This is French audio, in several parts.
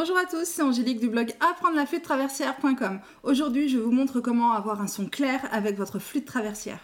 Bonjour à tous, c'est Angélique du blog apprendre la flûte traversière.com. Aujourd'hui, je vous montre comment avoir un son clair avec votre flûte traversière.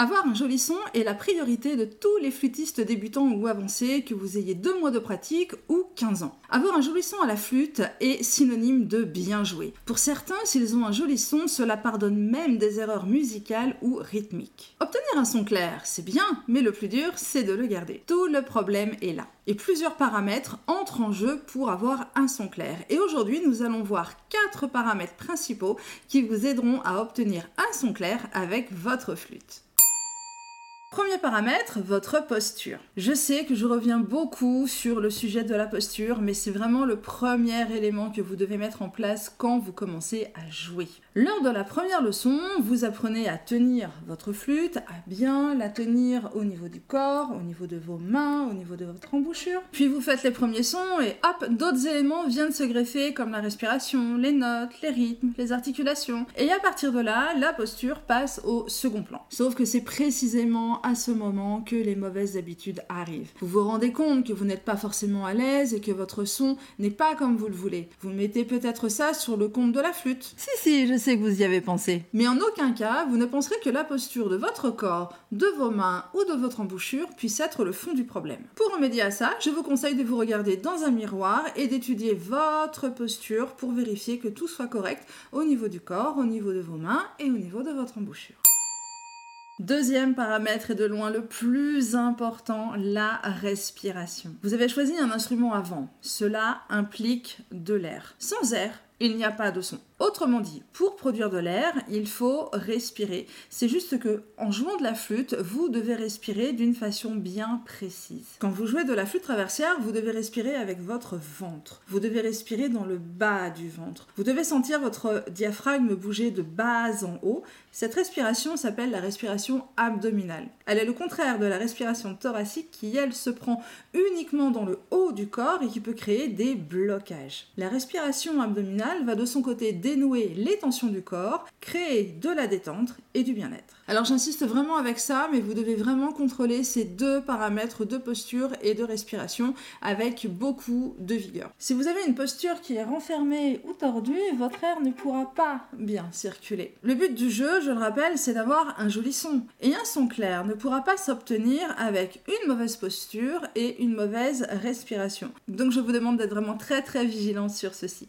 Avoir un joli son est la priorité de tous les flûtistes débutants ou avancés, que vous ayez deux mois de pratique ou 15 ans. Avoir un joli son à la flûte est synonyme de bien jouer. Pour certains, s'ils ont un joli son, cela pardonne même des erreurs musicales ou rythmiques. Obtenir un son clair, c'est bien, mais le plus dur, c'est de le garder. Tout le problème est là. Et plusieurs paramètres entrent en jeu pour avoir un son clair. Et aujourd'hui, nous allons voir quatre paramètres principaux qui vous aideront à obtenir un son clair avec votre flûte. Premier paramètre, votre posture. Je sais que je reviens beaucoup sur le sujet de la posture, mais c'est vraiment le premier élément que vous devez mettre en place quand vous commencez à jouer. Lors de la première leçon, vous apprenez à tenir votre flûte, à bien la tenir au niveau du corps, au niveau de vos mains, au niveau de votre embouchure. Puis vous faites les premiers sons et hop, d'autres éléments viennent se greffer comme la respiration, les notes, les rythmes, les articulations. Et à partir de là, la posture passe au second plan. Sauf que c'est précisément à ce moment que les mauvaises habitudes arrivent. Vous vous rendez compte que vous n'êtes pas forcément à l'aise et que votre son n'est pas comme vous le voulez. Vous mettez peut-être ça sur le compte de la flûte. Si, si, je sais que vous y avez pensé. Mais en aucun cas, vous ne penserez que la posture de votre corps, de vos mains ou de votre embouchure puisse être le fond du problème. Pour remédier à ça, je vous conseille de vous regarder dans un miroir et d'étudier votre posture pour vérifier que tout soit correct au niveau du corps, au niveau de vos mains et au niveau de votre embouchure. Deuxième paramètre et de loin le plus important, la respiration. Vous avez choisi un instrument avant. Cela implique de l'air. Sans air, il n'y a pas de son. Autrement dit, pour produire de l'air, il faut respirer. C'est juste que en jouant de la flûte, vous devez respirer d'une façon bien précise. Quand vous jouez de la flûte traversière, vous devez respirer avec votre ventre. Vous devez respirer dans le bas du ventre. Vous devez sentir votre diaphragme bouger de bas en haut. Cette respiration s'appelle la respiration abdominale. Elle est le contraire de la respiration thoracique qui, elle, se prend uniquement dans le haut du corps et qui peut créer des blocages. La respiration abdominale va de son côté dénouer les tensions du corps, créer de la détente et du bien-être. Alors j'insiste vraiment avec ça, mais vous devez vraiment contrôler ces deux paramètres de posture et de respiration avec beaucoup de vigueur. Si vous avez une posture qui est renfermée ou tordue, votre air ne pourra pas bien circuler. Le but du jeu, je le rappelle, c'est d'avoir un joli son. Et un son clair ne pourra pas s'obtenir avec une mauvaise posture et une mauvaise respiration. Donc je vous demande d'être vraiment très très vigilant sur ceci.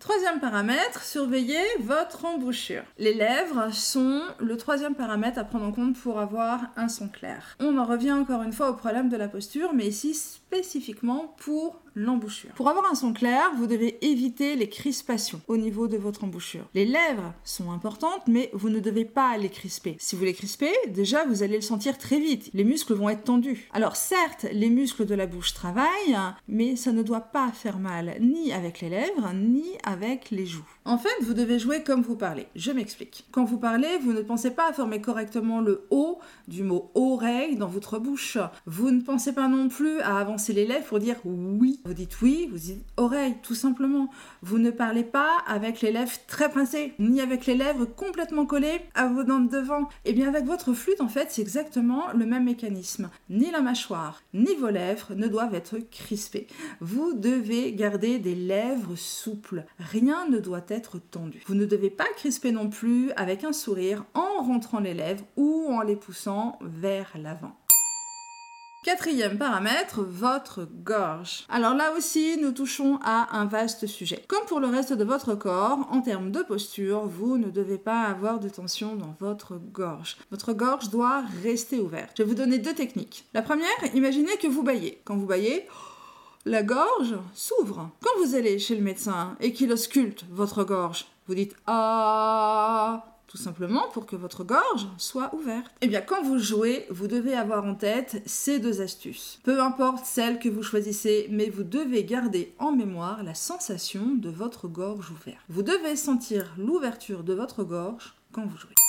Troisième paramètre, surveillez votre embouchure. Les lèvres sont le troisième paramètre à prendre en compte pour avoir un son clair. On en revient encore une fois au problème de la posture, mais ici spécifiquement pour l'embouchure. Pour avoir un son clair, vous devez éviter les crispations au niveau de votre embouchure. Les lèvres sont importantes, mais vous ne devez pas les crisper. Si vous les crispez, déjà vous allez le sentir très vite. Les muscles vont être tendus. Alors certes, les muscles de la bouche travaillent, mais ça ne doit pas faire mal ni avec les lèvres, ni avec les joues. En fait, vous devez jouer comme vous parlez. Je m'explique. Quand vous parlez, vous ne pensez pas à former correctement le O du mot oreille dans votre bouche. Vous ne pensez pas non plus à avancer les lèvres pour dire oui. Vous dites oui, vous dites oreille, tout simplement. Vous ne parlez pas avec les lèvres très pincées, ni avec les lèvres complètement collées à vos dents de devant. Et eh bien avec votre flûte, en fait, c'est exactement le même mécanisme. Ni la mâchoire, ni vos lèvres ne doivent être crispées. Vous devez garder des lèvres souples. Rien ne doit être tendu. Vous ne devez pas crisper non plus avec un sourire en rentrant les lèvres ou en les poussant vers l'avant. Quatrième paramètre, votre gorge. Alors là aussi, nous touchons à un vaste sujet. Comme pour le reste de votre corps, en termes de posture, vous ne devez pas avoir de tension dans votre gorge. Votre gorge doit rester ouverte. Je vais vous donner deux techniques. La première, imaginez que vous baillez. Quand vous baillez, la gorge s'ouvre. Quand vous allez chez le médecin et qu'il ausculte votre gorge, vous dites Ah tout simplement pour que votre gorge soit ouverte. Eh bien, quand vous jouez, vous devez avoir en tête ces deux astuces. Peu importe celle que vous choisissez, mais vous devez garder en mémoire la sensation de votre gorge ouverte. Vous devez sentir l'ouverture de votre gorge quand vous jouez.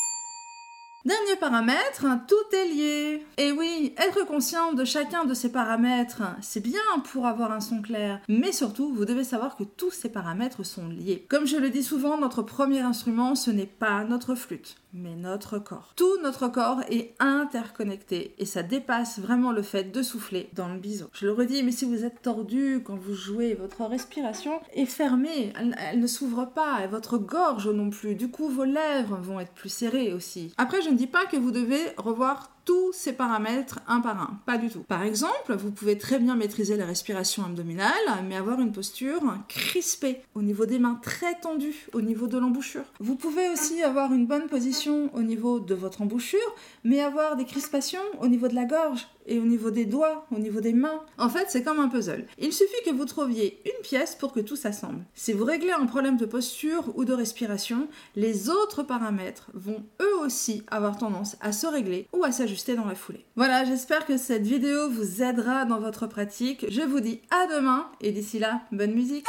Dernier paramètre, tout est lié. Et oui, être conscient de chacun de ces paramètres, c'est bien pour avoir un son clair, mais surtout, vous devez savoir que tous ces paramètres sont liés. Comme je le dis souvent, notre premier instrument, ce n'est pas notre flûte mais notre corps. Tout notre corps est interconnecté et ça dépasse vraiment le fait de souffler dans le biseau. Je le redis, mais si vous êtes tordu quand vous jouez, votre respiration est fermée, elle, ne s'ouvre pas, et votre gorge non plus. Du coup, vos lèvres vont être plus serrées aussi. Ne dis pas que vous devez revoir tous ces paramètres un par un. Pas du tout. Par exemple, vous pouvez très bien maîtriser la respiration abdominale, mais avoir une posture crispée au niveau des mains, très tendue au niveau de l'embouchure. Vous pouvez aussi avoir une bonne position au niveau de votre embouchure, mais avoir des crispations au niveau de la gorge et au niveau des doigts, au niveau des mains. En fait, c'est comme un puzzle. Il suffit que vous trouviez une pièce pour que tout s'assemble. Si vous réglez un problème de posture ou de respiration, les autres paramètres vont eux aussi avoir tendance à se régler ou à s'ajuster dans la foulée. Voilà, j'espère que cette vidéo vous aidera dans votre pratique. Je vous dis à demain et d'ici là, bonne musique.